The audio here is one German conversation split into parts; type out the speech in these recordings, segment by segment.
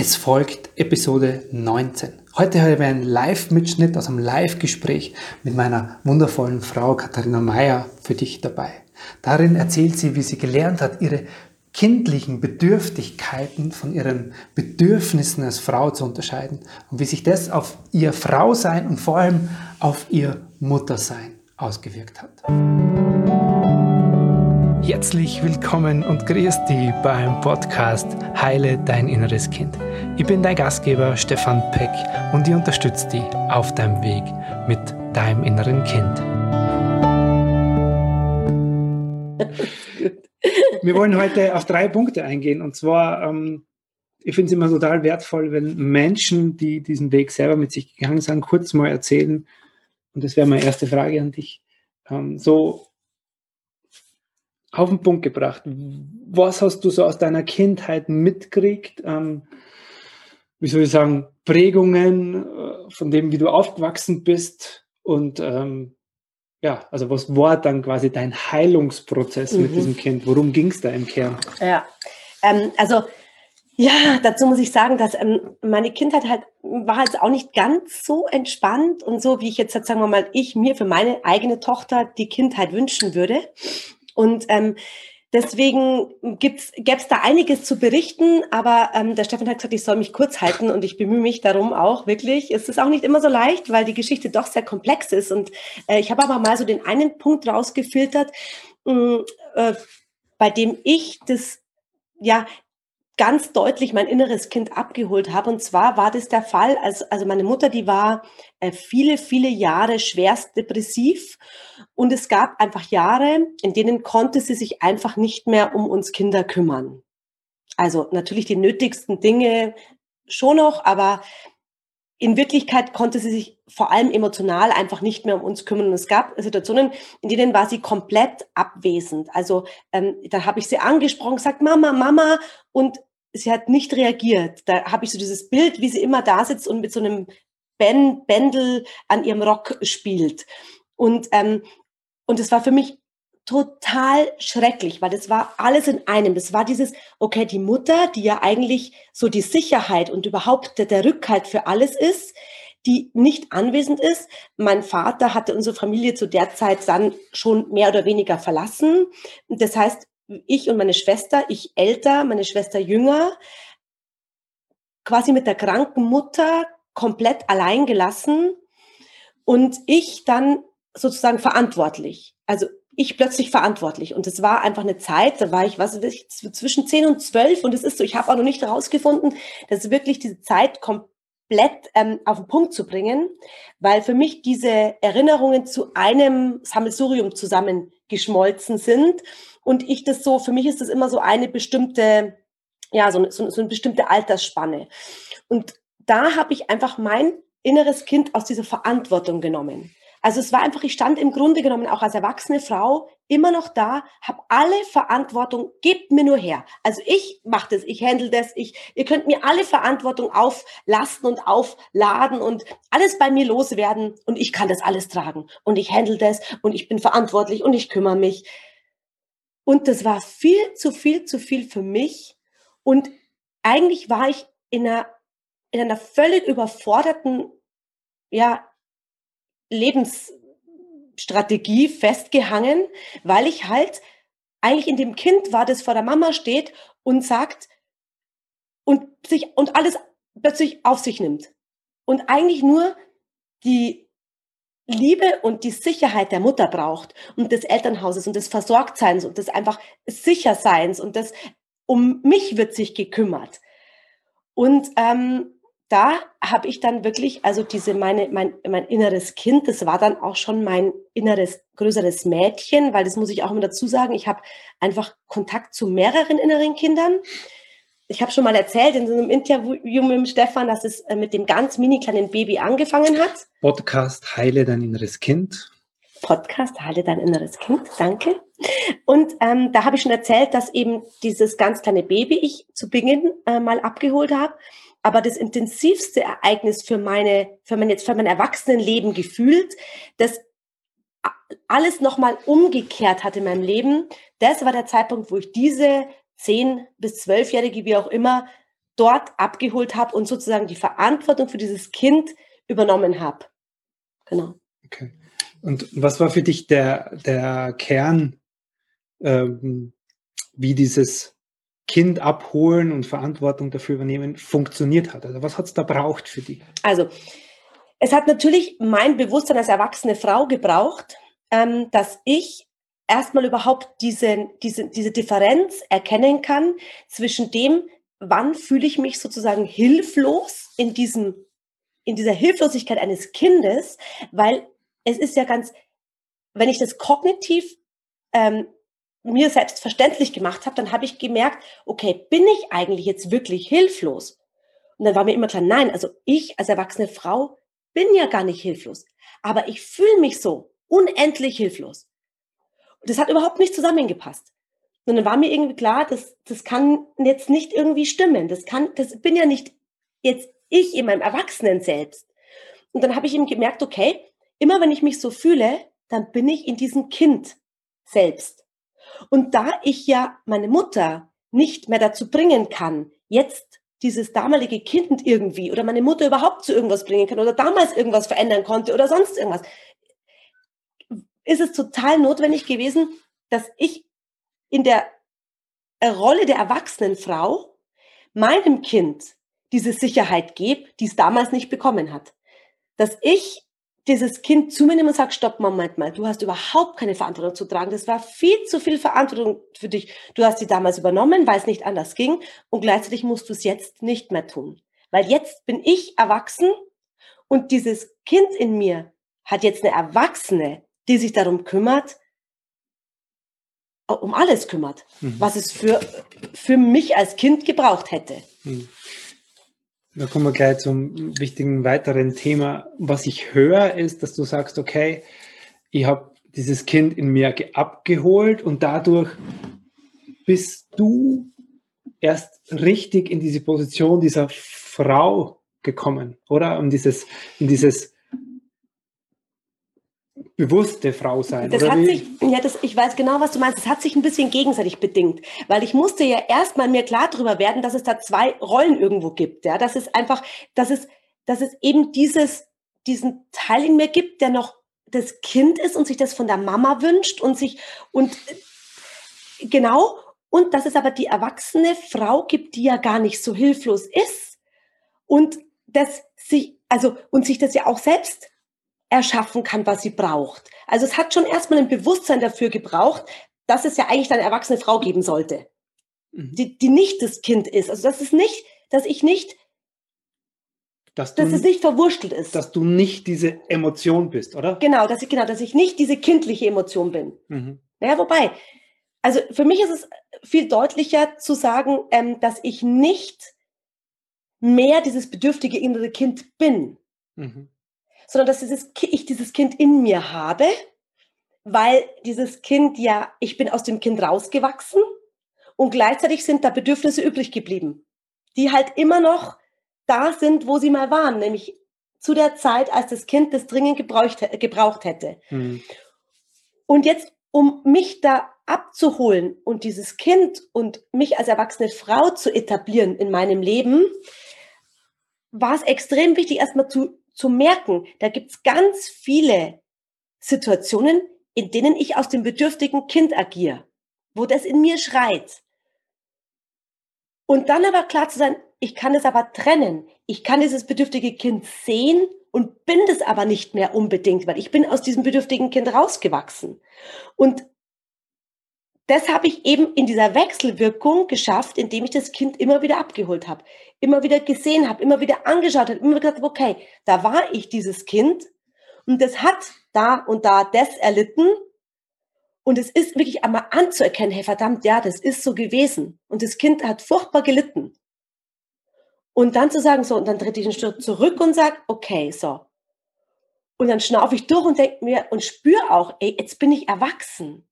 Es folgt Episode 19. Heute habe ich einen Live-Mitschnitt aus einem Live-Gespräch mit meiner wundervollen Frau Katharina Meyer für dich dabei. Darin erzählt sie, wie sie gelernt hat, ihre kindlichen Bedürftigkeiten von ihren Bedürfnissen als Frau zu unterscheiden und wie sich das auf ihr Frausein und vor allem auf ihr Muttersein ausgewirkt hat. Herzlich willkommen und grüß dich beim Podcast Heile dein inneres Kind. Ich bin dein Gastgeber Stefan Peck und ich unterstütze dich auf deinem Weg mit deinem inneren Kind. Wir wollen heute auf drei Punkte eingehen und zwar, ähm, ich finde es immer total wertvoll, wenn Menschen, die diesen Weg selber mit sich gegangen sind, kurz mal erzählen. Und das wäre meine erste Frage an dich. Ähm, so auf den Punkt gebracht. Was hast du so aus deiner Kindheit mitgekriegt? Ähm, wie soll ich sagen, Prägungen äh, von dem, wie du aufgewachsen bist? Und ähm, ja, also was war dann quasi dein Heilungsprozess mhm. mit diesem Kind? Worum ging es da im Kern? Ja, ähm, also ja, dazu muss ich sagen, dass ähm, meine Kindheit halt war jetzt auch nicht ganz so entspannt und so, wie ich jetzt, sagen wir mal, ich mir für meine eigene Tochter die Kindheit wünschen würde. Und ähm, deswegen gäbe es da einiges zu berichten, aber ähm, der Stefan hat gesagt, ich soll mich kurz halten und ich bemühe mich darum auch wirklich. Es ist auch nicht immer so leicht, weil die Geschichte doch sehr komplex ist. Und äh, ich habe aber mal so den einen Punkt rausgefiltert, mh, mm, äh, bei dem ich das ja ganz deutlich mein inneres Kind abgeholt habe. Und zwar war das der Fall, als, also meine Mutter, die war äh, viele, viele Jahre schwerst depressiv. Und es gab einfach Jahre, in denen konnte sie sich einfach nicht mehr um uns Kinder kümmern. Also natürlich die nötigsten Dinge schon noch, aber in Wirklichkeit konnte sie sich vor allem emotional einfach nicht mehr um uns kümmern. Und es gab Situationen, in denen war sie komplett abwesend. Also ähm, da habe ich sie angesprochen, gesagt, Mama, Mama, und sie hat nicht reagiert. Da habe ich so dieses Bild, wie sie immer da sitzt und mit so einem ben Bändel an ihrem Rock spielt. Und, ähm, und es war für mich total schrecklich, weil das war alles in einem. Das war dieses, okay, die Mutter, die ja eigentlich so die Sicherheit und überhaupt der, der Rückhalt für alles ist, die nicht anwesend ist. Mein Vater hatte unsere Familie zu der Zeit dann schon mehr oder weniger verlassen. Das heißt, ich und meine Schwester, ich älter, meine Schwester jünger, quasi mit der kranken Mutter komplett allein gelassen und ich dann sozusagen verantwortlich. Also ich plötzlich verantwortlich. Und es war einfach eine Zeit, da war ich, was weiß ich, zwischen 10 und 12 und es ist so, ich habe auch noch nicht herausgefunden, dass wirklich diese Zeit komplett ähm, auf den Punkt zu bringen, weil für mich diese Erinnerungen zu einem Sammelsurium zusammengeschmolzen sind und ich das so, für mich ist das immer so eine bestimmte, ja, so, so, so eine bestimmte Altersspanne. Und da habe ich einfach mein inneres Kind aus dieser Verantwortung genommen. Also es war einfach, ich stand im Grunde genommen auch als erwachsene Frau immer noch da, habe alle Verantwortung, gebt mir nur her. Also ich mache das, ich handle das, ich, ihr könnt mir alle Verantwortung auflasten und aufladen und alles bei mir loswerden und ich kann das alles tragen und ich handle das und ich bin verantwortlich und ich kümmere mich. Und das war viel zu viel zu viel für mich. Und eigentlich war ich in einer, in einer völlig überforderten, ja, Lebensstrategie festgehangen, weil ich halt eigentlich in dem Kind war, das vor der Mama steht und sagt und sich und alles plötzlich auf sich nimmt. Und eigentlich nur die Liebe und die Sicherheit der Mutter braucht und des Elternhauses und des Versorgtseins und des einfach Sicherseins und das um mich wird sich gekümmert. Und ähm, da habe ich dann wirklich, also diese meine, mein, mein inneres Kind, das war dann auch schon mein inneres, größeres Mädchen, weil das muss ich auch immer dazu sagen, ich habe einfach Kontakt zu mehreren inneren Kindern ich habe schon mal erzählt in so einem Interview mit dem Stefan, dass es äh, mit dem ganz mini kleinen Baby angefangen hat. Podcast Heile dein inneres Kind. Podcast Heile dein inneres Kind, danke. Und ähm, da habe ich schon erzählt, dass eben dieses ganz kleine Baby ich zu Beginn äh, mal abgeholt habe. Aber das intensivste Ereignis für meine, für mein jetzt für mein Erwachsenenleben gefühlt, das alles nochmal umgekehrt hat in meinem Leben, das war der Zeitpunkt, wo ich diese zehn bis zwölfjährige, wie auch immer, dort abgeholt habe und sozusagen die Verantwortung für dieses Kind übernommen habe. Genau. Okay. Und was war für dich der, der Kern, ähm, wie dieses Kind abholen und Verantwortung dafür übernehmen funktioniert hat? Also was hat es da braucht für dich? Also es hat natürlich mein Bewusstsein als erwachsene Frau gebraucht, ähm, dass ich erstmal überhaupt diese, diese, diese Differenz erkennen kann zwischen dem, wann fühle ich mich sozusagen hilflos in diesem, in dieser Hilflosigkeit eines Kindes, weil es ist ja ganz, wenn ich das kognitiv ähm, mir selbstverständlich gemacht habe, dann habe ich gemerkt, okay, bin ich eigentlich jetzt wirklich hilflos? Und dann war mir immer klar, nein, also ich als erwachsene Frau bin ja gar nicht hilflos, aber ich fühle mich so unendlich hilflos. Das hat überhaupt nicht zusammengepasst. Und dann war mir irgendwie klar, das, das kann jetzt nicht irgendwie stimmen. Das kann, das bin ja nicht jetzt ich in meinem Erwachsenen selbst. Und dann habe ich eben gemerkt, okay, immer wenn ich mich so fühle, dann bin ich in diesem Kind selbst. Und da ich ja meine Mutter nicht mehr dazu bringen kann, jetzt dieses damalige Kind irgendwie oder meine Mutter überhaupt zu irgendwas bringen kann oder damals irgendwas verändern konnte oder sonst irgendwas, ist es total notwendig gewesen, dass ich in der Rolle der erwachsenen Frau meinem Kind diese Sicherheit gebe, die es damals nicht bekommen hat. Dass ich dieses Kind zu mir nehme und sage, stopp, Moment mal, du hast überhaupt keine Verantwortung zu tragen. Das war viel zu viel Verantwortung für dich. Du hast sie damals übernommen, weil es nicht anders ging und gleichzeitig musst du es jetzt nicht mehr tun. Weil jetzt bin ich erwachsen und dieses Kind in mir hat jetzt eine Erwachsene, die sich darum kümmert, um alles kümmert, mhm. was es für, für mich als Kind gebraucht hätte. Mhm. Da kommen wir gleich zum wichtigen weiteren Thema. Was ich höre, ist, dass du sagst, okay, ich habe dieses Kind in mir abgeholt und dadurch bist du erst richtig in diese Position dieser Frau gekommen, oder? Um dieses, in dieses bewusste Frau sein. Das hat sich, ja, das, ich weiß genau, was du meinst. Das hat sich ein bisschen gegenseitig bedingt, weil ich musste ja erstmal mir klar darüber werden, dass es da zwei Rollen irgendwo gibt. Ja, dass es einfach, dass es, dass es eben dieses, diesen Teil in mir gibt, der noch das Kind ist und sich das von der Mama wünscht und sich und genau und dass es aber die erwachsene Frau gibt, die ja gar nicht so hilflos ist und dass sich also und sich das ja auch selbst erschaffen kann, was sie braucht. Also es hat schon erstmal ein Bewusstsein dafür gebraucht, dass es ja eigentlich eine erwachsene Frau geben sollte, mhm. die, die nicht das Kind ist. Also das ist nicht, dass ich nicht, dass, du, dass es nicht verwurschtelt ist. Dass du nicht diese Emotion bist, oder? Genau, dass ich, genau, dass ich nicht diese kindliche Emotion bin. Mhm. Naja, wobei, also für mich ist es viel deutlicher zu sagen, ähm, dass ich nicht mehr dieses bedürftige innere Kind bin. Mhm sondern dass dieses, ich dieses Kind in mir habe, weil dieses Kind ja, ich bin aus dem Kind rausgewachsen und gleichzeitig sind da Bedürfnisse übrig geblieben, die halt immer noch da sind, wo sie mal waren, nämlich zu der Zeit, als das Kind das dringend gebraucht, gebraucht hätte. Mhm. Und jetzt, um mich da abzuholen und dieses Kind und mich als erwachsene Frau zu etablieren in meinem Leben, war es extrem wichtig, erstmal zu zu merken, da gibt's ganz viele Situationen, in denen ich aus dem bedürftigen Kind agiere, wo das in mir schreit. Und dann aber klar zu sein, ich kann es aber trennen. Ich kann dieses bedürftige Kind sehen und bin das aber nicht mehr unbedingt, weil ich bin aus diesem bedürftigen Kind rausgewachsen. Und das habe ich eben in dieser Wechselwirkung geschafft, indem ich das Kind immer wieder abgeholt habe, immer wieder gesehen habe, immer wieder angeschaut habe, immer gesagt, okay, da war ich dieses Kind und das hat da und da das erlitten und es ist wirklich einmal anzuerkennen, hey verdammt, ja, das ist so gewesen und das Kind hat furchtbar gelitten. Und dann zu sagen, so, und dann trete ich einen Schritt zurück und sage, okay, so. Und dann schnaufe ich durch und denke mir und spüre auch, ey, jetzt bin ich erwachsen.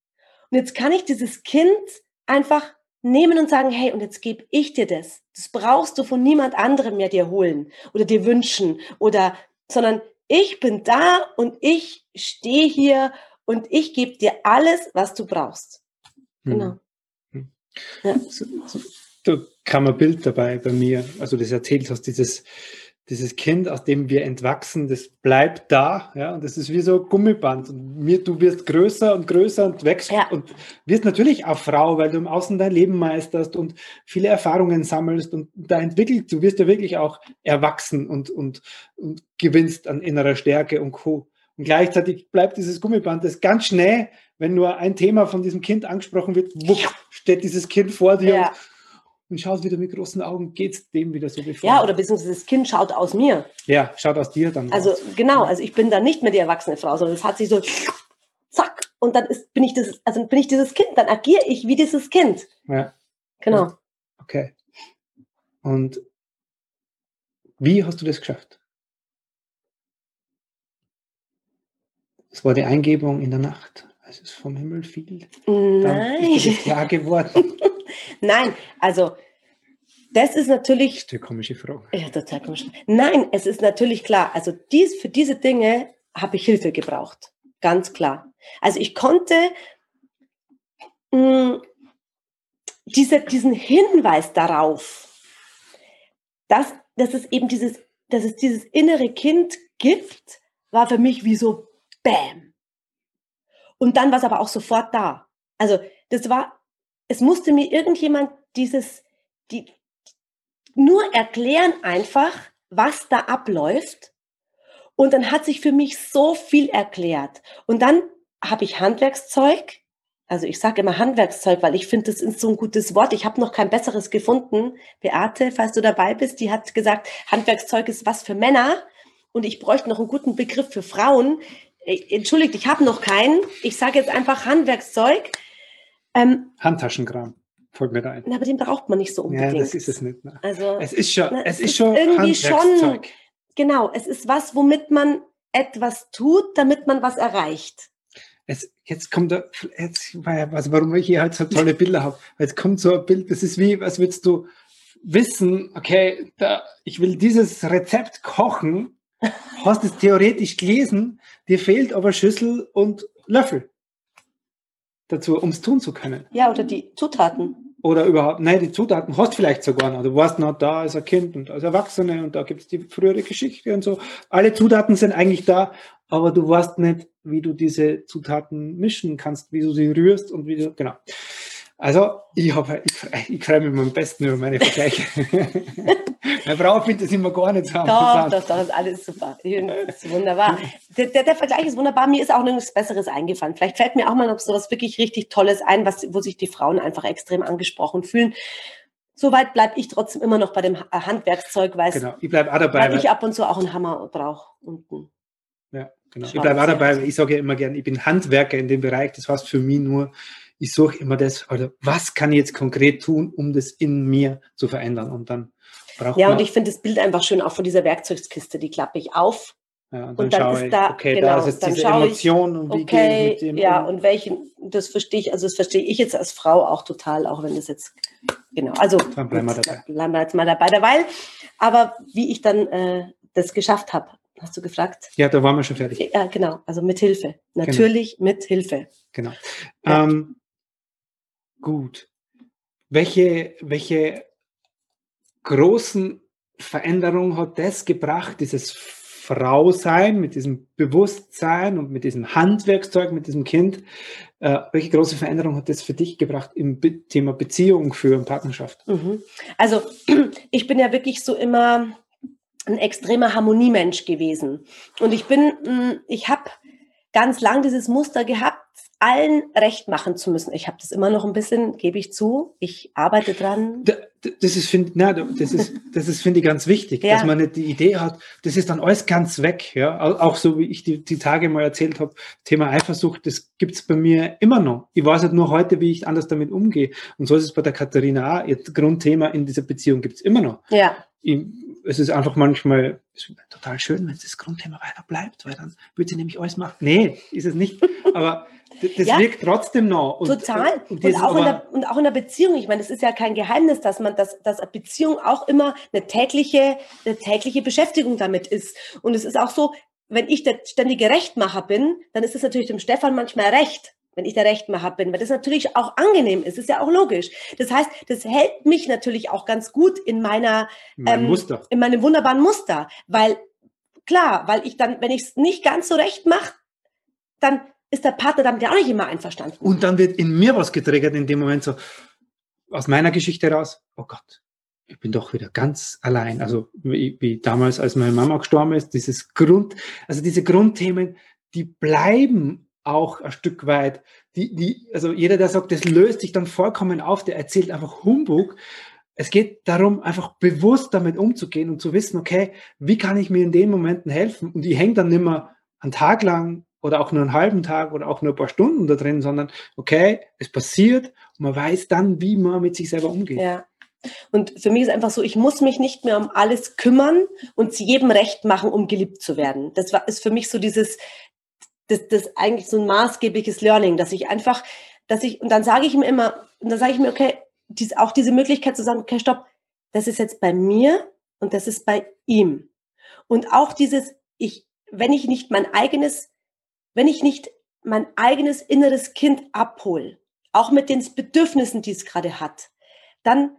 Und jetzt kann ich dieses Kind einfach nehmen und sagen, hey, und jetzt gebe ich dir das. Das brauchst du von niemand anderem mehr dir holen oder dir wünschen oder, sondern ich bin da und ich stehe hier und ich gebe dir alles, was du brauchst. Hm. Genau. Hm. Ja. So, so, da kam ein Bild dabei bei mir, also das erzählt hast, dieses, dieses Kind, aus dem wir entwachsen, das bleibt da, ja, und das ist wie so ein Gummiband. Und mir, du wirst größer und größer und wächst ja. und wirst natürlich auch Frau, weil du im Außen dein Leben meisterst und viele Erfahrungen sammelst und da entwickelt, du wirst ja wirklich auch erwachsen und, und, und gewinnst an innerer Stärke und Co. Und gleichzeitig bleibt dieses Gummiband, das ganz schnell, wenn nur ein Thema von diesem Kind angesprochen wird, wupp, steht dieses Kind vor dir ja. und und schaut wieder mit großen Augen, geht es dem wieder so wie vorher. Ja, oder beziehungsweise das Kind schaut aus mir. Ja, schaut aus dir dann. Also raus. genau, also ich bin dann nicht mehr die erwachsene Frau, sondern es hat sich so zack und dann ist, bin ich das, also bin ich dieses Kind, dann agiere ich wie dieses Kind. Ja. Genau. Okay. Und wie hast du das geschafft? Es war die Eingebung in der Nacht, als es vom Himmel fiel. Nein. Dann ist klar geworden. Nein, also das ist natürlich. Das ist eine komische Frage. Ja, total komisch. Nein, es ist natürlich klar. Also dies, für diese Dinge habe ich Hilfe gebraucht. Ganz klar. Also ich konnte mh, mm, diese, diesen Hinweis darauf, dass, dass es eben dieses, dass es dieses innere Kind gibt, war für mich wie so Bäm. Und dann war es aber auch sofort da. Also das war es musste mir irgendjemand dieses, die, nur erklären einfach, was da abläuft. Und dann hat sich für mich so viel erklärt. Und dann habe ich Handwerkszeug. Also ich sage immer Handwerkszeug, weil ich finde, das ist so ein gutes Wort. Ich habe noch kein besseres gefunden. Beate, falls du dabei bist, die hat gesagt, Handwerkszeug ist was für Männer. Und ich bräuchte noch einen guten Begriff für Frauen. Äh, entschuldigt, ich habe noch keinen. Ich sage jetzt einfach Handwerkszeug. Ähm, Handtaschenkram. Folgt mir da ein. aber den braucht man nicht so unbedingt. Ja, das ist es nicht. Ne? Also, es ist schon, na, es, ist, ist schon irgendwie schon, genau, es ist was, womit man etwas tut, damit man was erreicht. Es, jetzt kommt da, jetzt, also warum ich hier halt so tolle Bilder habe. Jetzt kommt so ein Bild, das ist wie, als würdest du wissen, okay, da, ich will dieses Rezept kochen, hast es theoretisch gelesen, dir fehlt aber Schüssel und Löffel dazu, um es tun zu können. Ja, oder die Zutaten. Oder überhaupt, nein, die Zutaten hast vielleicht sogar noch. Du warst noch da als ein Kind und als Erwachsene und da gibt es die frühere Geschichte und so. Alle Zutaten sind eigentlich da, aber du weißt nicht, wie du diese Zutaten mischen kannst, wie du sie rührst und wie du, genau. Also, ich, hab, ich, ich freue mich am besten über meine Vergleiche. meine Frau findet das immer gar nicht so Doch, doch, doch, ist alles super. Das ist wunderbar. Der, der, der, Vergleich ist wunderbar. Mir ist auch nichts Besseres eingefallen. Vielleicht fällt mir auch mal noch so was wirklich richtig Tolles ein, was, wo sich die Frauen einfach extrem angesprochen fühlen. Soweit bleibe ich trotzdem immer noch bei dem Handwerkszeug, weil, genau. ich bleib auch dabei, weil ich ab und zu auch einen Hammer brauche. Unten. Ja, genau. Ich bleibe auch dabei, ich sage ja immer gern, ich bin Handwerker in dem Bereich. Das heißt für mich nur, ich suche immer das, oder was kann ich jetzt konkret tun, um das in mir zu verändern? Und dann braucht Ja, und ich finde das Bild einfach schön, auch von dieser Werkzeugskiste, die klappe ich auf. Ja, und dann, und dann ist ich, da, okay, genau, da ist jetzt diese Emotion ich, und wie okay, mit dem ja, und welchen, das verstehe ich, also das verstehe ich jetzt als Frau auch total, auch wenn das jetzt, genau, also dann bleiben wir dabei. Bleiben wir jetzt mal dabei, dabei. Aber wie ich dann äh, das geschafft habe, hast du gefragt? Ja, da waren wir schon fertig. Ja, genau, also mit Hilfe. Natürlich genau. mit Hilfe. Genau. Ja. Ähm, gut. Welche, welche großen Veränderungen hat das gebracht, dieses Frausein mit diesem Bewusstsein und mit diesem Handwerkszeug, mit diesem Kind? Äh, welche große Veränderung hat das für dich gebracht im Be Thema Beziehung für Partnerschaft? Mhm. Also ich bin ja wirklich so immer ein extremer Harmoniemensch gewesen. Und ich bin, mm, ich habe ganz lang dieses Muster gehabt, allen recht machen zu müssen. Ich habe das immer noch ein bisschen, gebe ich zu. Ich arbeite dran. Das ist, finde na, das ist, das ist, finde ich, ganz wichtig, ja. dass man nicht die Idee hat, das ist dann alles ganz weg. Ja, auch so wie ich die, die Tage mal erzählt habe, Thema Eifersucht, das gibt's bei mir immer noch. Ich weiß halt nur heute, wie ich anders damit umgehe. Und so ist es bei der Katharina auch. Ihr Grundthema in dieser Beziehung gibt's immer noch. Ja. Ich, es ist einfach manchmal total schön, wenn das Grundthema weiter bleibt, weil dann würde sie nämlich alles machen. Nee, ist es nicht. Aber das ja, wirkt trotzdem noch. Und, total. Und, und, auch der, und, auch in der, Beziehung. Ich meine, es ist ja kein Geheimnis, dass man, dass, dass eine Beziehung auch immer eine tägliche, eine tägliche Beschäftigung damit ist. Und es ist auch so, wenn ich der ständige Rechtmacher bin, dann ist es natürlich dem Stefan manchmal recht. wenn ich der Rechtmacher bin, weil das natürlich auch angenehm ist, ist ja auch logisch. Das heißt, das hält mich natürlich auch ganz gut in meiner, Mein Muster. in meinem wunderbaren Muster, weil klar, weil ich dann, wenn ich es nicht ganz so recht mache, dann ist der Partner damit ja auch nicht immer einverstanden. Und dann wird in mir was getriggert in dem Moment so, aus meiner Geschichte raus, oh Gott, ich bin doch wieder ganz allein. Also wie, wie damals, als meine Mama gestorben ist, dieses Grund, also diese Grundthemen, die bleiben auch ein Stück weit. Die, die, also jeder, der sagt, das löst sich dann vollkommen auf, der erzählt einfach Humbug. Es geht darum, einfach bewusst damit umzugehen und zu wissen, okay, wie kann ich mir in den Momenten helfen? Und die hängt dann nicht mehr einen Tag lang oder auch nur einen halben Tag oder auch nur ein paar Stunden da drin, sondern okay, es passiert und man weiß dann, wie man mit sich selber umgeht. Ja. Und für mich ist einfach so, ich muss mich nicht mehr um alles kümmern und jedem recht machen, um geliebt zu werden. Das war, ist für mich so dieses, das, das eigentlich so ein maßgebliches Learning, dass ich einfach, dass ich, und dann sage ich mir immer, und dann sage ich mir, okay, dies, auch diese Möglichkeit zu sagen, okay, stopp, das ist jetzt bei mir und das ist bei ihm. Und auch dieses, ich, wenn ich nicht mein eigenes wenn ich nicht mein eigenes inneres Kind abhole, auch mit den Bedürfnissen, die es gerade hat, dann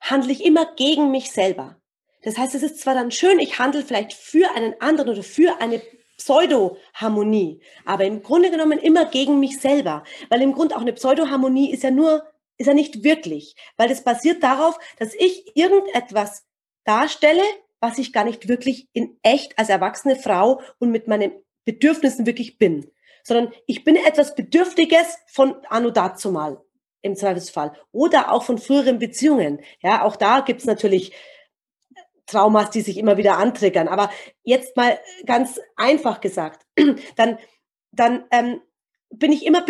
handle ich immer gegen mich selber. Das heißt, es ist zwar dann schön, ich handle vielleicht für einen anderen oder für eine Pseudo-Harmonie, aber im Grunde genommen immer gegen mich selber, weil im Grunde auch eine Pseudo-Harmonie ist ja nur, ist ja nicht wirklich, weil das basiert darauf, dass ich irgendetwas darstelle, was ich gar nicht wirklich in echt als erwachsene Frau und mit meinem Bedürfnissen wirklich bin, sondern ich bin etwas Bedürftiges von anno dazu im Zweifelsfall oder auch von früheren Beziehungen. Ja, auch da gibt's natürlich Traumas, die sich immer wieder antriggern. Aber jetzt mal ganz einfach gesagt, dann, dann ähm, bin ich immer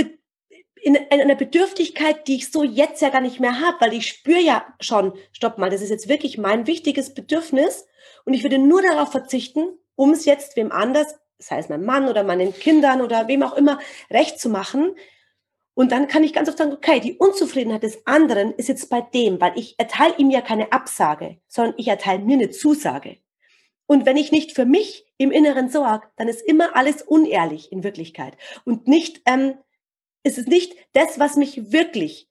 in, in einer Bedürftigkeit, die ich so jetzt ja gar nicht mehr habe, weil ich spüre ja schon, stopp mal, das ist jetzt wirklich mein wichtiges Bedürfnis und ich würde nur darauf verzichten, um es jetzt wem anders das heißt meinem Mann oder meinen Kindern oder wem auch immer, recht zu machen. Und dann kann ich ganz oft sagen, okay, die Unzufriedenheit des anderen ist jetzt bei dem, weil ich erteile ihm ja keine Absage, sondern ich erteile mir eine Zusage. Und wenn ich nicht für mich im Inneren sorge, dann ist immer alles unehrlich in Wirklichkeit. Und nicht, ähm, ist es nicht das, was mich wirklich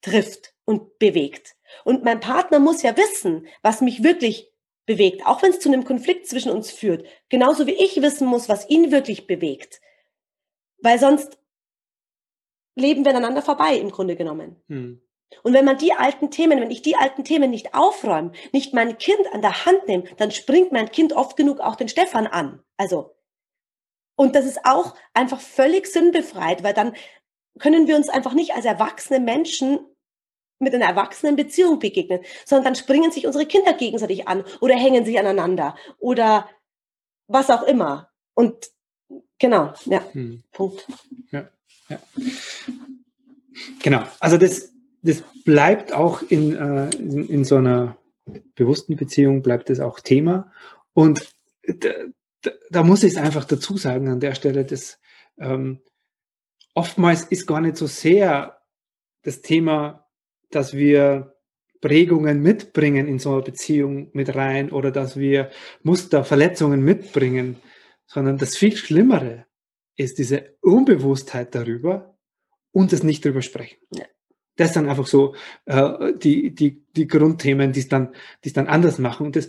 trifft und bewegt. Und mein Partner muss ja wissen, was mich wirklich bewegt, auch wenn es zu einem Konflikt zwischen uns führt, genauso wie ich wissen muss, was ihn wirklich bewegt. Weil sonst leben wir aneinander vorbei im Grunde genommen. Hm. Und wenn man die alten Themen, wenn ich die alten Themen nicht aufräume, nicht mein Kind an der Hand nehme, dann springt mein Kind oft genug auch den Stefan an. Also, und das ist auch einfach völlig sinnbefreit, weil dann können wir uns einfach nicht als erwachsene Menschen mit einer erwachsenen Beziehung begegnen, sondern dann springen sich unsere Kinder gegenseitig an oder hängen sich aneinander oder was auch immer. Und genau, ja, hm. Punkt. Ja, ja. Genau, also das, das bleibt auch in, äh, in, in, so einer bewussten Beziehung, bleibt das auch Thema. Und da, da, muss ich es einfach dazu sagen an der Stelle, dass ähm, oftmals ist gar nicht so sehr das Thema dass wir Prägungen mitbringen in so eine Beziehung mit rein oder dass wir Muster, Verletzungen mitbringen, sondern das viel Schlimmere ist diese Unbewusstheit darüber und das nicht drüber sprechen. Ja. Das sind einfach so äh, die, die, die Grundthemen, die es dann, die es dann anders machen. Und das,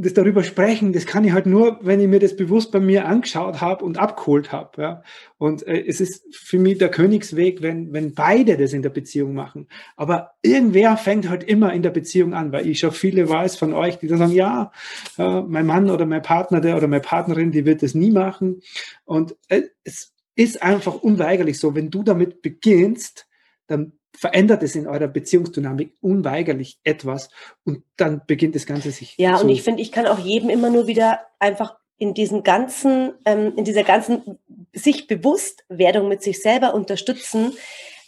das darüber sprechen, das kann ich halt nur, wenn ich mir das bewusst bei mir angeschaut habe und abgeholt habe. Ja. Und äh, es ist für mich der Königsweg, wenn, wenn beide das in der Beziehung machen. Aber irgendwer fängt halt immer in der Beziehung an, weil ich schon viele weiß von euch, die dann sagen, ja, äh, mein Mann oder mein Partner der oder meine Partnerin, die wird das nie machen. Und äh, es ist einfach unweigerlich so, wenn du damit beginnst, dann verändert es in eurer Beziehungsdynamik unweigerlich etwas und dann beginnt das Ganze sich. Ja, und ich finde, ich kann auch jedem immer nur wieder einfach in diesen ganzen, ähm, in dieser ganzen sich Bewusstwerdung mit sich selber unterstützen,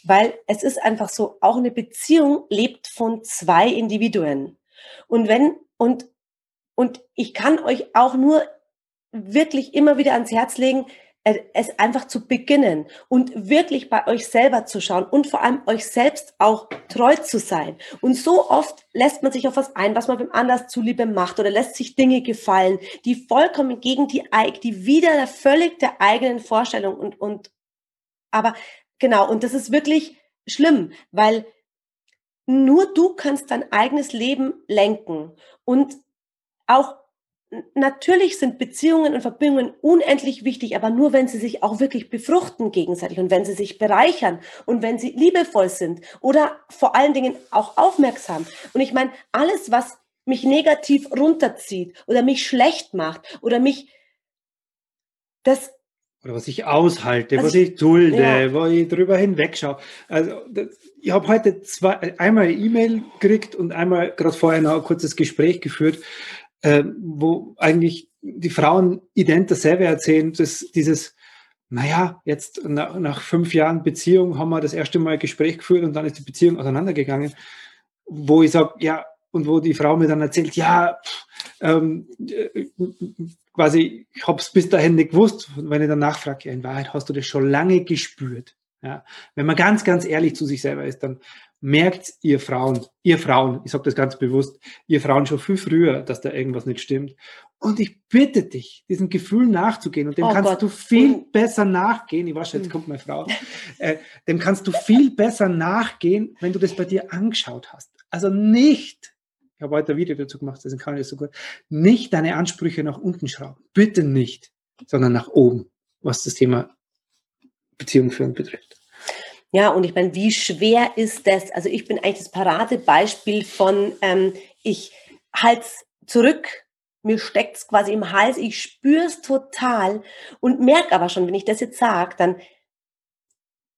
weil es ist einfach so, auch eine Beziehung lebt von zwei Individuen. Und wenn, und, und ich kann euch auch nur wirklich immer wieder ans Herz legen, es einfach zu beginnen und wirklich bei euch selber zu schauen und vor allem euch selbst auch treu zu sein. Und so oft lässt man sich auf was ein, was man beim anders zuliebe macht oder lässt sich Dinge gefallen, die vollkommen gegen die, die wieder völlig der eigenen Vorstellung und, und, aber Genau, und das ist wirklich schlimm, weil nur du kannst dein eigenes Leben lenken. Und auch natürlich sind Beziehungen und Verbindungen unendlich wichtig, aber nur wenn sie sich auch wirklich befruchten gegenseitig und wenn sie sich bereichern und wenn sie liebevoll sind oder vor allen Dingen auch aufmerksam. Und ich meine, alles, was mich negativ runterzieht oder mich schlecht macht oder mich das oder was ich aushalte, also was ich, ich dulde, ja. wo ich drüber hinwegschaue. Also ich habe heute zwei, einmal E-Mail gekriegt und einmal gerade vorher noch ein kurzes Gespräch geführt, äh, wo eigentlich die Frauen ident dasselbe erzählen, dass dieses, naja, jetzt nach, nach fünf Jahren Beziehung haben wir das erste Mal Gespräch geführt und dann ist die Beziehung auseinandergegangen, wo ich sage, ja, und wo die Frau mir dann erzählt, ja, ähm, äh, quasi, ich habe es bis dahin nicht gewusst, wenn ich dann nachfrage, ja, in Wahrheit hast du das schon lange gespürt. Ja? Wenn man ganz, ganz ehrlich zu sich selber ist, dann merkt ihr Frauen, ihr Frauen, ich sage das ganz bewusst, ihr Frauen schon viel früher, dass da irgendwas nicht stimmt. Und ich bitte dich, diesem Gefühl nachzugehen und dem oh kannst Gott. du viel mhm. besser nachgehen. Ich weiß, jetzt mhm. kommt meine Frau. Äh, dem kannst du viel besser nachgehen, wenn du das bei dir angeschaut hast. Also nicht ich habe heute ein Video dazu gemacht, deswegen kann ich das so gut. Nicht deine Ansprüche nach unten schrauben. Bitte nicht, sondern nach oben, was das Thema Beziehung führen betrifft. Ja, und ich meine, wie schwer ist das? Also ich bin eigentlich das Paradebeispiel von, ähm, ich halte zurück, mir steckt es quasi im Hals, ich spüre es total und merke aber schon, wenn ich das jetzt sage, dann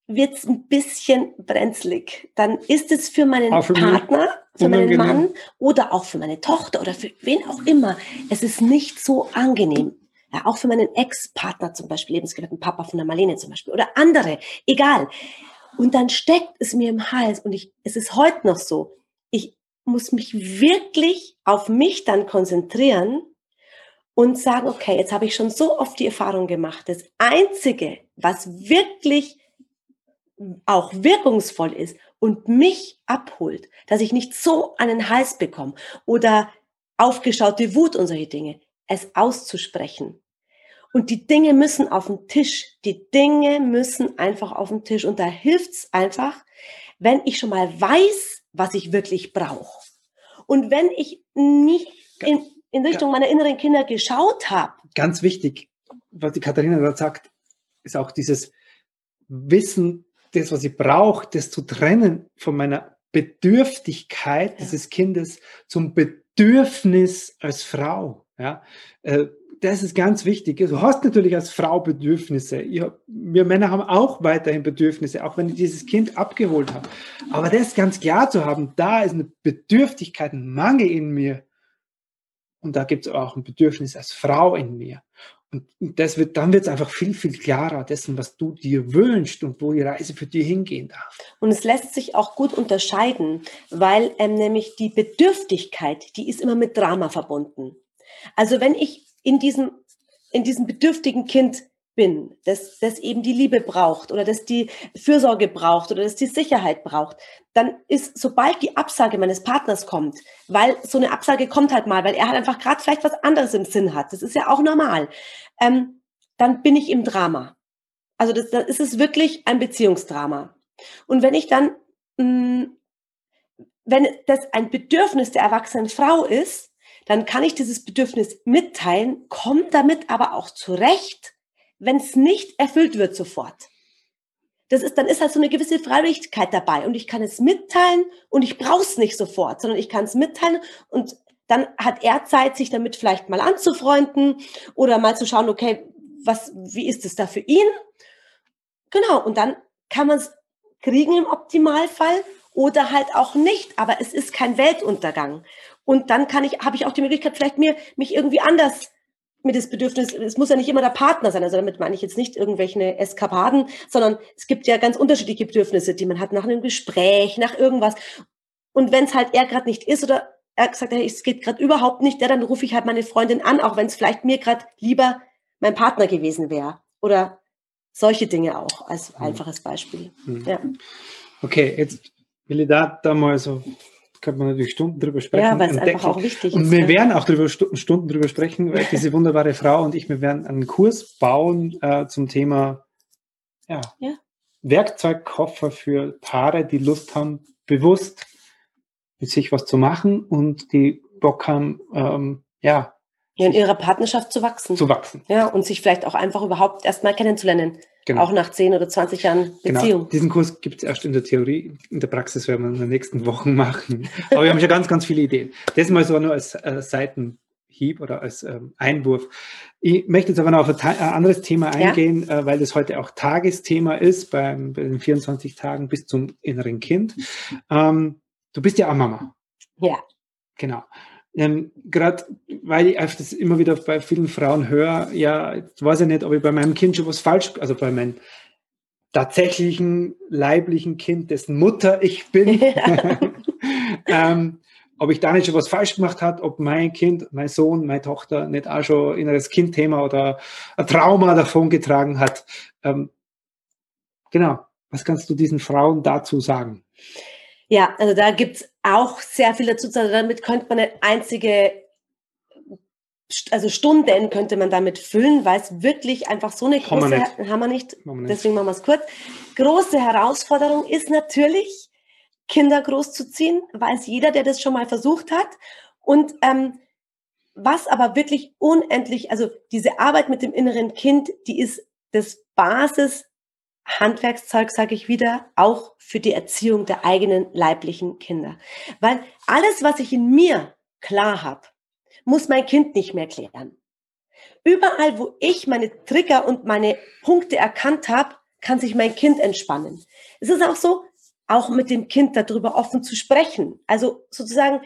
wird es ein bisschen brenzlig. Dann ist es für meinen für Partner, für meinen Mann oder auch für meine Tochter oder für wen auch immer, es ist nicht so angenehm. Ja, auch für meinen Ex-Partner zum Beispiel, Lebensgefährten Papa von der Marlene zum Beispiel oder andere, egal. Und dann steckt es mir im Hals und ich, es ist heute noch so. Ich muss mich wirklich auf mich dann konzentrieren und sagen, okay, jetzt habe ich schon so oft die Erfahrung gemacht. Das Einzige, was wirklich auch wirkungsvoll ist und mich abholt, dass ich nicht so den Hals bekomme oder aufgeschaute Wut und solche Dinge, es auszusprechen. Und die Dinge müssen auf den Tisch. Die Dinge müssen einfach auf den Tisch. Und da hilft's einfach, wenn ich schon mal weiß, was ich wirklich brauche. Und wenn ich nicht in, in Richtung meiner inneren Kinder geschaut habe. Ganz wichtig, was die Katharina gerade sagt, ist auch dieses Wissen, das, was ich brauche, das zu trennen von meiner Bedürftigkeit ja. dieses Kindes zum Bedürfnis als Frau. Ja, äh, das ist ganz wichtig. Du hast natürlich als Frau Bedürfnisse. Ich, wir Männer haben auch weiterhin Bedürfnisse, auch wenn ich dieses Kind abgeholt habe. Aber das ganz klar zu haben, da ist eine Bedürftigkeit, ein Mangel in mir. Und da gibt es auch ein Bedürfnis als Frau in mir. Und das wird, dann wird es einfach viel, viel klarer dessen, was du dir wünschst und wo die Reise für dich hingehen darf. Und es lässt sich auch gut unterscheiden, weil ähm, nämlich die Bedürftigkeit, die ist immer mit Drama verbunden. Also wenn ich in diesem, in diesem bedürftigen Kind bin, das, das eben die Liebe braucht oder das die Fürsorge braucht oder das die Sicherheit braucht, dann ist, sobald die Absage meines Partners kommt, weil so eine Absage kommt halt mal, weil er halt einfach gerade vielleicht was anderes im Sinn hat, das ist ja auch normal, ähm, dann bin ich im Drama. Also das, dann ist es wirklich ein Beziehungsdrama. Und wenn ich dann, mh, mm, wenn das ein Bedürfnis der erwachsenen Frau ist, dann kann ich dieses Bedürfnis mitteilen, komme damit aber auch zurecht, wenn es nicht erfüllt wird sofort. Das ist, dann ist halt so eine gewisse Freiwilligkeit dabei und ich kann es mitteilen und ich brauche es nicht sofort, sondern ich kann es mitteilen und dann hat er Zeit, sich damit vielleicht mal anzufreunden oder mal zu schauen, okay, was, wie ist es da für ihn? Genau, und dann kann man es kriegen im Optimalfall oder halt auch nicht, aber es ist kein Weltuntergang. Und dann kann ich, habe ich auch die Möglichkeit, vielleicht mir, mich irgendwie anders mit das Bedürfnis, es muss ja nicht immer der Partner sein, also damit meine ich jetzt nicht irgendwelche Eskapaden, sondern es gibt ja ganz unterschiedliche Bedürfnisse, die man hat nach einem Gespräch, nach irgendwas. Und wenn es halt er gerade nicht ist oder er gesagt hat, es geht gerade überhaupt nicht, ja, dann rufe ich halt meine Freundin an, auch wenn es vielleicht mir gerade lieber mein Partner gewesen wäre. Oder solche Dinge auch, als mhm. einfaches Beispiel. Mhm. Ja. Okay, jetzt will ich da, da mal so könnte man natürlich Stunden drüber sprechen. Ja, weil es einfach auch wichtig ist. Und wir werden auch drüber, Stunden drüber sprechen, weil diese wunderbare Frau und ich, wir werden einen Kurs bauen äh, zum Thema ja, ja. Werkzeugkoffer für Paare, die Lust haben, bewusst mit sich was zu machen und die Bock haben, ähm, ja. Ja, in ihrer Partnerschaft zu wachsen. Zu wachsen. Ja, und sich vielleicht auch einfach überhaupt erstmal kennenzulernen. Genau. Auch nach 10 oder 20 Jahren genau. Beziehung. Genau. Diesen Kurs gibt es erst in der Theorie. In der Praxis werden wir in den nächsten Wochen machen. Aber wir haben schon ganz, ganz viele Ideen. Das mal so nur als äh, Seitenhieb oder als ähm, Einwurf. Ich möchte jetzt aber noch auf ein, ein anderes Thema eingehen, ja. äh, weil das heute auch Tagesthema ist beim, bei den 24 Tagen bis zum inneren Kind. Ähm, du bist ja auch Mama. Ja. Genau. Ähm, Gerade weil ich das immer wieder bei vielen Frauen höre, ja, jetzt weiß ich nicht, ob ich bei meinem Kind schon was falsch, also bei meinem tatsächlichen leiblichen Kind, dessen Mutter ich bin, ja. ähm, ob ich da nicht schon was falsch gemacht habe, ob mein Kind, mein Sohn, meine Tochter nicht auch schon inneres Kindthema oder ein Trauma davongetragen hat. Ähm, genau, was kannst du diesen Frauen dazu sagen? Ja, also da gibt es auch sehr viel dazu. Also damit könnte man eine einzige, also Stunden könnte man damit füllen, weil es wirklich einfach so eine große, haben wir nicht, haben wir nicht. deswegen machen wir es kurz. Große Herausforderung ist natürlich, Kinder großzuziehen, weiß jeder, der das schon mal versucht hat. Und ähm, was aber wirklich unendlich, also diese Arbeit mit dem inneren Kind, die ist das Basis Handwerkszeug, sage ich wieder, auch für die Erziehung der eigenen leiblichen Kinder. Weil alles, was ich in mir klar habe, muss mein Kind nicht mehr klären. Überall, wo ich meine Trigger und meine Punkte erkannt habe, kann sich mein Kind entspannen. Es ist auch so, auch mit dem Kind darüber offen zu sprechen. Also sozusagen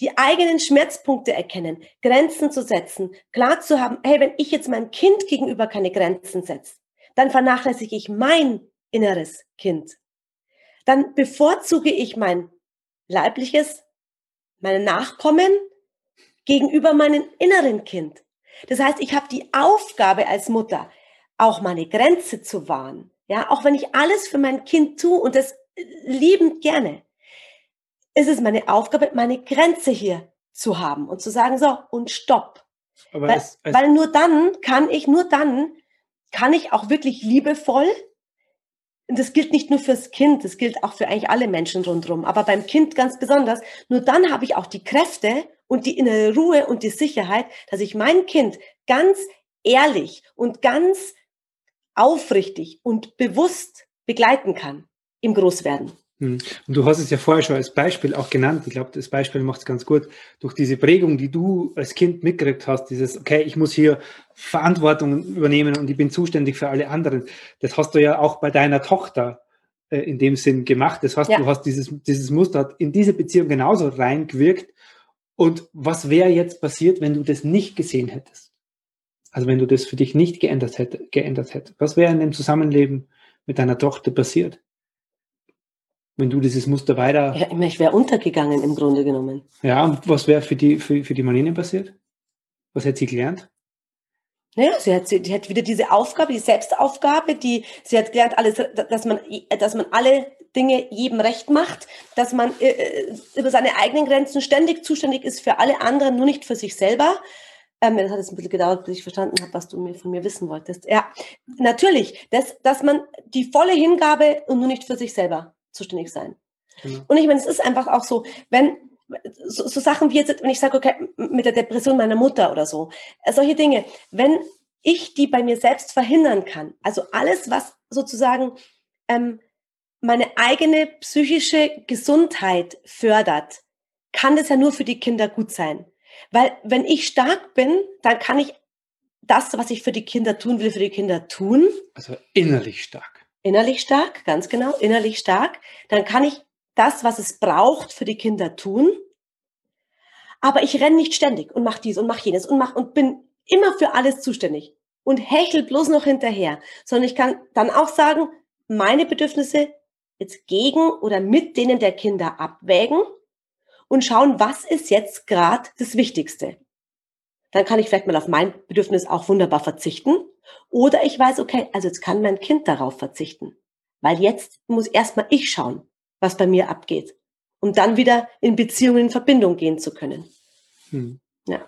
die eigenen Schmerzpunkte erkennen, Grenzen zu setzen, klar zu haben, hey, wenn ich jetzt meinem Kind gegenüber keine Grenzen setze, dann vernachlässige ich mein inneres Kind. Dann bevorzuge ich mein leibliches, meine Nachkommen gegenüber meinem inneren Kind. Das heißt, ich habe die Aufgabe als Mutter, auch meine Grenze zu wahren. Ja, auch wenn ich alles für mein Kind tue und das liebend gerne, ist es meine Aufgabe, meine Grenze hier zu haben und zu sagen, so, und stopp. Weil, es, es weil nur dann kann ich, nur dann kann ich auch wirklich liebevoll, und das gilt nicht nur fürs Kind, das gilt auch für eigentlich alle Menschen rundherum, aber beim Kind ganz besonders, nur dann habe ich auch die Kräfte und die innere Ruhe und die Sicherheit, dass ich mein Kind ganz ehrlich und ganz aufrichtig und bewusst begleiten kann im Großwerden. Hm. Und du hast es ja vorher schon als Beispiel auch genannt. Ich glaube, das Beispiel macht es ganz gut. Durch diese Prägung, die du als Kind mitgekriegt hast, dieses, okay, ich muss hier Verantwortung übernehmen und ich bin zuständig für alle anderen. Das hast du ja auch bei deiner Tochter äh, in dem Sinn gemacht. Das heißt, ja. du hast dieses, dieses Muster in diese Beziehung genauso reingewirkt. Und was wäre jetzt passiert, wenn du das nicht gesehen hättest? Also wenn du das für dich nicht geändert hätte, geändert hätte. Was wäre in dem Zusammenleben mit deiner Tochter passiert? Wenn du dieses Muster weiter. Ja, ich wäre untergegangen im Grunde genommen. Ja, und was wäre für die, für, für die Marlene passiert? Was hätte sie gelernt? Naja, sie hat, sie, die hat wieder diese Aufgabe, die Selbstaufgabe, die, sie hat gelernt, alles, dass man, dass man alle Dinge jedem recht macht, dass man äh, äh, über seine eigenen Grenzen ständig zuständig ist für alle anderen, nur nicht für sich selber. Ähm, das hat jetzt ein bisschen gedauert, bis ich verstanden habe, was du mir von mir wissen wolltest. Ja, natürlich, dass, dass man die volle Hingabe und nur nicht für sich selber zuständig sein. Genau. Und ich meine, es ist einfach auch so, wenn so, so Sachen wie jetzt, wenn ich sage, okay, mit der Depression meiner Mutter oder so, äh, solche Dinge, wenn ich die bei mir selbst verhindern kann, also alles, was sozusagen ähm, meine eigene psychische Gesundheit fördert, kann das ja nur für die Kinder gut sein. Weil wenn ich stark bin, dann kann ich das, was ich für die Kinder tun will, für die Kinder tun. Also innerlich stark innerlich stark, ganz genau, innerlich stark, dann kann ich das, was es braucht, für die Kinder tun. Aber ich renne nicht ständig und mache dies und mache jenes und mach und bin immer für alles zuständig und hechel bloß noch hinterher, sondern ich kann dann auch sagen, meine Bedürfnisse jetzt gegen oder mit denen der Kinder abwägen und schauen, was ist jetzt gerade das Wichtigste. Dann kann ich vielleicht mal auf mein Bedürfnis auch wunderbar verzichten oder ich weiß, okay, also jetzt kann mein Kind darauf verzichten. Weil jetzt muss erstmal ich schauen, was bei mir abgeht, um dann wieder in Beziehungen in Verbindung gehen zu können. Hm. Ja.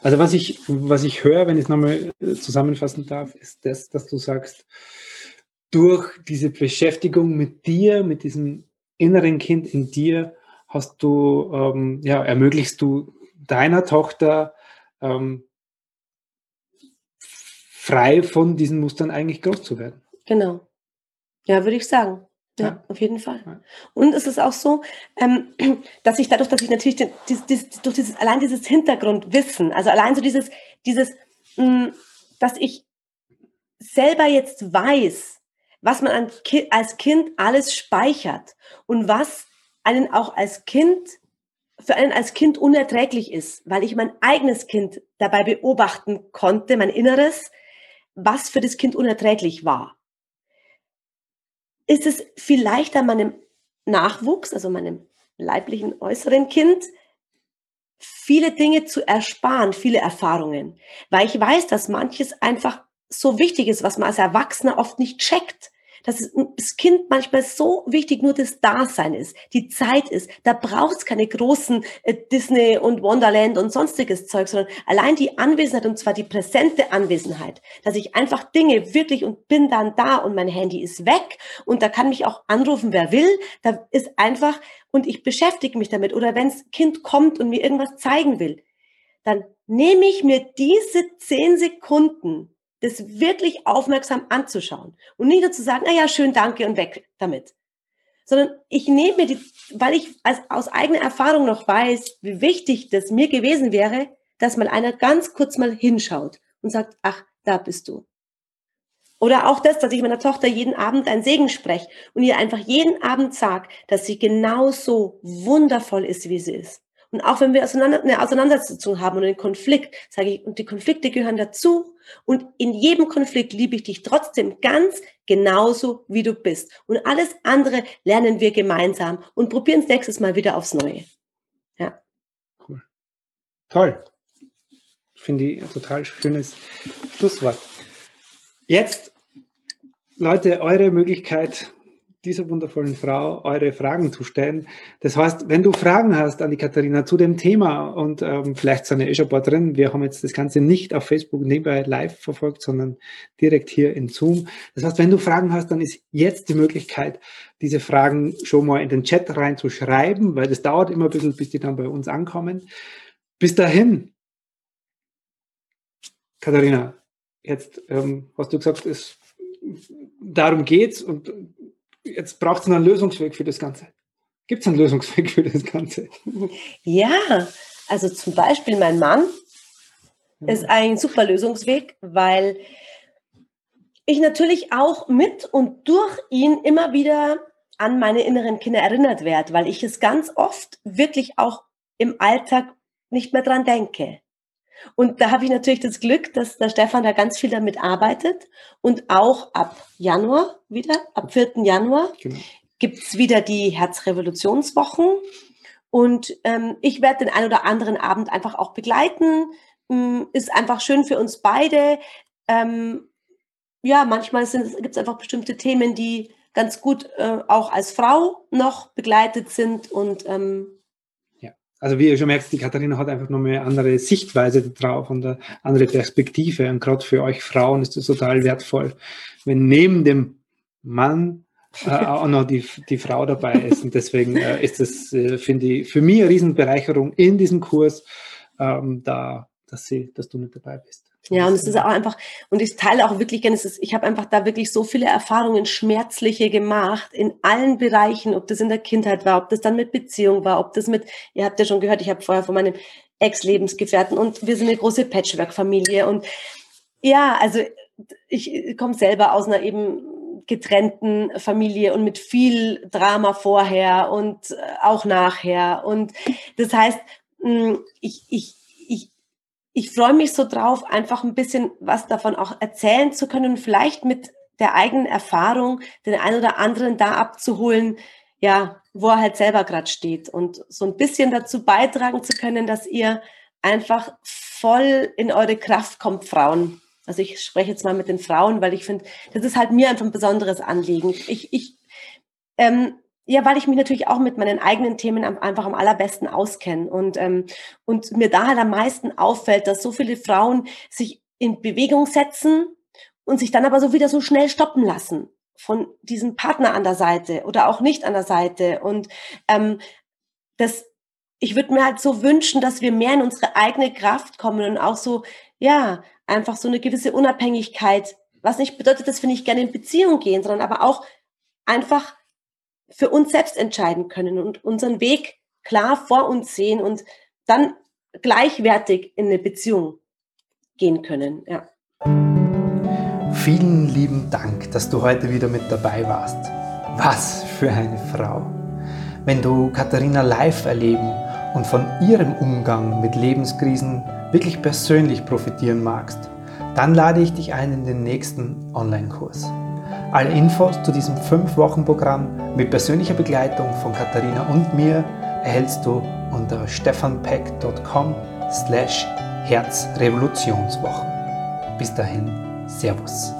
Also was ich, was ich höre, wenn ich es nochmal äh, zusammenfassen darf, ist das, dass du sagst, durch diese Beschäftigung mit dir, mit diesem inneren Kind in dir, hast du, ähm, ja, ermöglichst du deiner Tochter ähm, frei von diesen Mustern eigentlich groß zu werden. Genau. Ja, würde ich sagen. Ja, ja, auf jeden Fall. Ja. Und es ist auch so, ähm, dass ich dadurch, dass ich natürlich den, dieses, dieses, durch dieses, allein dieses Hintergrundwissen, also allein so dieses, dieses, mh, mm, dass ich selber jetzt weiß, was man als Kind alles speichert und was einen auch als Kind, für einen als Kind unerträglich ist, weil ich mein eigenes Kind dabei beobachten konnte, mein Inneres, was für das Kind unerträglich war. Ist es vielleicht an meinem Nachwuchs, also meinem leiblichen äußeren Kind, viele Dinge zu ersparen, viele Erfahrungen, weil ich weiß, dass manches einfach so wichtig ist, was man als Erwachsener oft nicht checkt dass das Kind manchmal so wichtig nur das Dasein ist, die Zeit ist. Da braucht es keine großen äh, Disney und Wonderland und sonstiges Zeug, sondern allein die Anwesenheit und zwar die präsente Anwesenheit, dass ich einfach Dinge wirklich und bin dann da und mein Handy ist weg und da kann mich auch anrufen, wer will. Da ist einfach und ich beschäftige mich damit. Oder wenns Kind kommt und mir irgendwas zeigen will, dann nehme ich mir diese zehn Sekunden das wirklich aufmerksam anzuschauen und nicht nur zu sagen, na ja, schön, danke und weg damit. Sondern ich nehme mir die, weil ich als, aus eigener Erfahrung noch weiß, wie wichtig das mir gewesen wäre, dass mal einer ganz kurz mal hinschaut und sagt, ach, da bist du. Oder auch das, dass ich meiner Tochter jeden Abend einen Segen spreche und ihr einfach jeden Abend sage, dass sie genauso wundervoll ist, wie sie ist. Und auch wenn wir eine Auseinandersetzung haben und einen Konflikt, sage ich, und die Konflikte gehören dazu. Und in jedem Konflikt liebe ich dich trotzdem ganz genauso, wie du bist. Und alles andere lernen wir gemeinsam und probieren es nächstes Mal wieder aufs Neue. Ja. Cool. Toll. Finde ich ein total schönes Schlusswort. Jetzt, Leute, eure Möglichkeit, dieser wundervollen Frau eure Fragen zu stellen. Das heißt, wenn du Fragen hast an die Katharina zu dem Thema und ähm, vielleicht sind ja eh schon ein paar drin, wir haben jetzt das Ganze nicht auf Facebook nebenbei live verfolgt, sondern direkt hier in Zoom. Das heißt, wenn du Fragen hast, dann ist jetzt die Möglichkeit, diese Fragen schon mal in den Chat reinzuschreiben, weil das dauert immer ein bisschen, bis die dann bei uns ankommen. Bis dahin, Katharina, jetzt ähm, hast du gesagt, es darum geht's und jetzt braucht es einen Lösungsweg für das Ganze. Gibt es einen Lösungsweg für das Ganze? Ja, also zum Beispiel mein Mann ja. ist ein super Lösungsweg, weil ich natürlich auch mit und durch ihn immer wieder an meine inneren Kinder erinnert werde, weil ich es ganz oft wirklich auch im Alltag nicht mehr dran denke. Und da habe ich natürlich das Glück, dass der Stefan da ganz viel damit arbeitet. Und auch ab Januar wieder, ab 4. Januar, genau. es wieder die Herzrevolutionswochen. Und ähm, ich werde den einen oder anderen Abend einfach auch begleiten. Ähm, ist einfach schön für uns beide. Ähm, ja, manchmal gibt es einfach bestimmte Themen, die ganz gut äh, auch als Frau noch begleitet sind. Und ähm, also wie ihr schon merkt, die Katharina hat einfach noch eine andere Sichtweise drauf und eine andere Perspektive. Und gerade für euch Frauen ist das total wertvoll, wenn neben dem Mann äh, auch noch die, die Frau dabei ist. Und deswegen äh, ist das, äh, finde ich, für mich eine Riesenbereicherung in diesem Kurs, ähm, da, dass, sie, dass du mit dabei bist. Ja, und es ist auch einfach, und ich teile auch wirklich gerne, ist, ich habe einfach da wirklich so viele Erfahrungen, schmerzliche gemacht, in allen Bereichen, ob das in der Kindheit war, ob das dann mit Beziehung war, ob das mit, ihr habt ja schon gehört, ich habe vorher von meinem Ex-Lebensgefährten und wir sind eine große Patchwork-Familie und ja, also ich komme selber aus einer eben getrennten Familie und mit viel Drama vorher und äh, auch nachher und das heißt, hm, ich, ich, ich freue mich so drauf, einfach ein bisschen was davon auch erzählen zu können, vielleicht mit der eigenen Erfahrung den einen oder anderen da abzuholen, ja, wo er halt selber gerade steht und so ein bisschen dazu beitragen zu können, dass ihr einfach voll in eure Kraft kommt, Frauen. Also ich spreche jetzt mal mit den Frauen, weil ich finde, das ist halt mir einfach ein besonderes Anliegen. Ich, ich ähm, ja, weil ich mich natürlich auch mit meinen eigenen Themen einfach am allerbesten auskenne und, ähm, und mir da halt am meisten auffällt, dass so viele Frauen sich in Bewegung setzen und sich dann aber so wieder so schnell stoppen lassen von diesem Partner an der Seite oder auch nicht an der Seite. Und ähm, das, ich würde mir halt so wünschen, dass wir mehr in unsere eigene Kraft kommen und auch so, ja, einfach so eine gewisse Unabhängigkeit, was nicht bedeutet, dass wir nicht gerne in Beziehung gehen, sondern aber auch einfach für uns selbst entscheiden können und unseren Weg klar vor uns sehen und dann gleichwertig in eine Beziehung gehen können. Ja. Vielen lieben Dank, dass du heute wieder mit dabei warst. Was für eine Frau. Wenn du Katharina live erleben und von ihrem Umgang mit Lebenskrisen wirklich persönlich profitieren magst, dann lade ich dich ein in den nächsten Online-Kurs. Alle Infos zu diesem 5-Wochen-Programm mit persönlicher Begleitung von Katharina und mir erhältst du unter stefanpeck.com slash Herzrevolutionswochen. Bis dahin, Servus.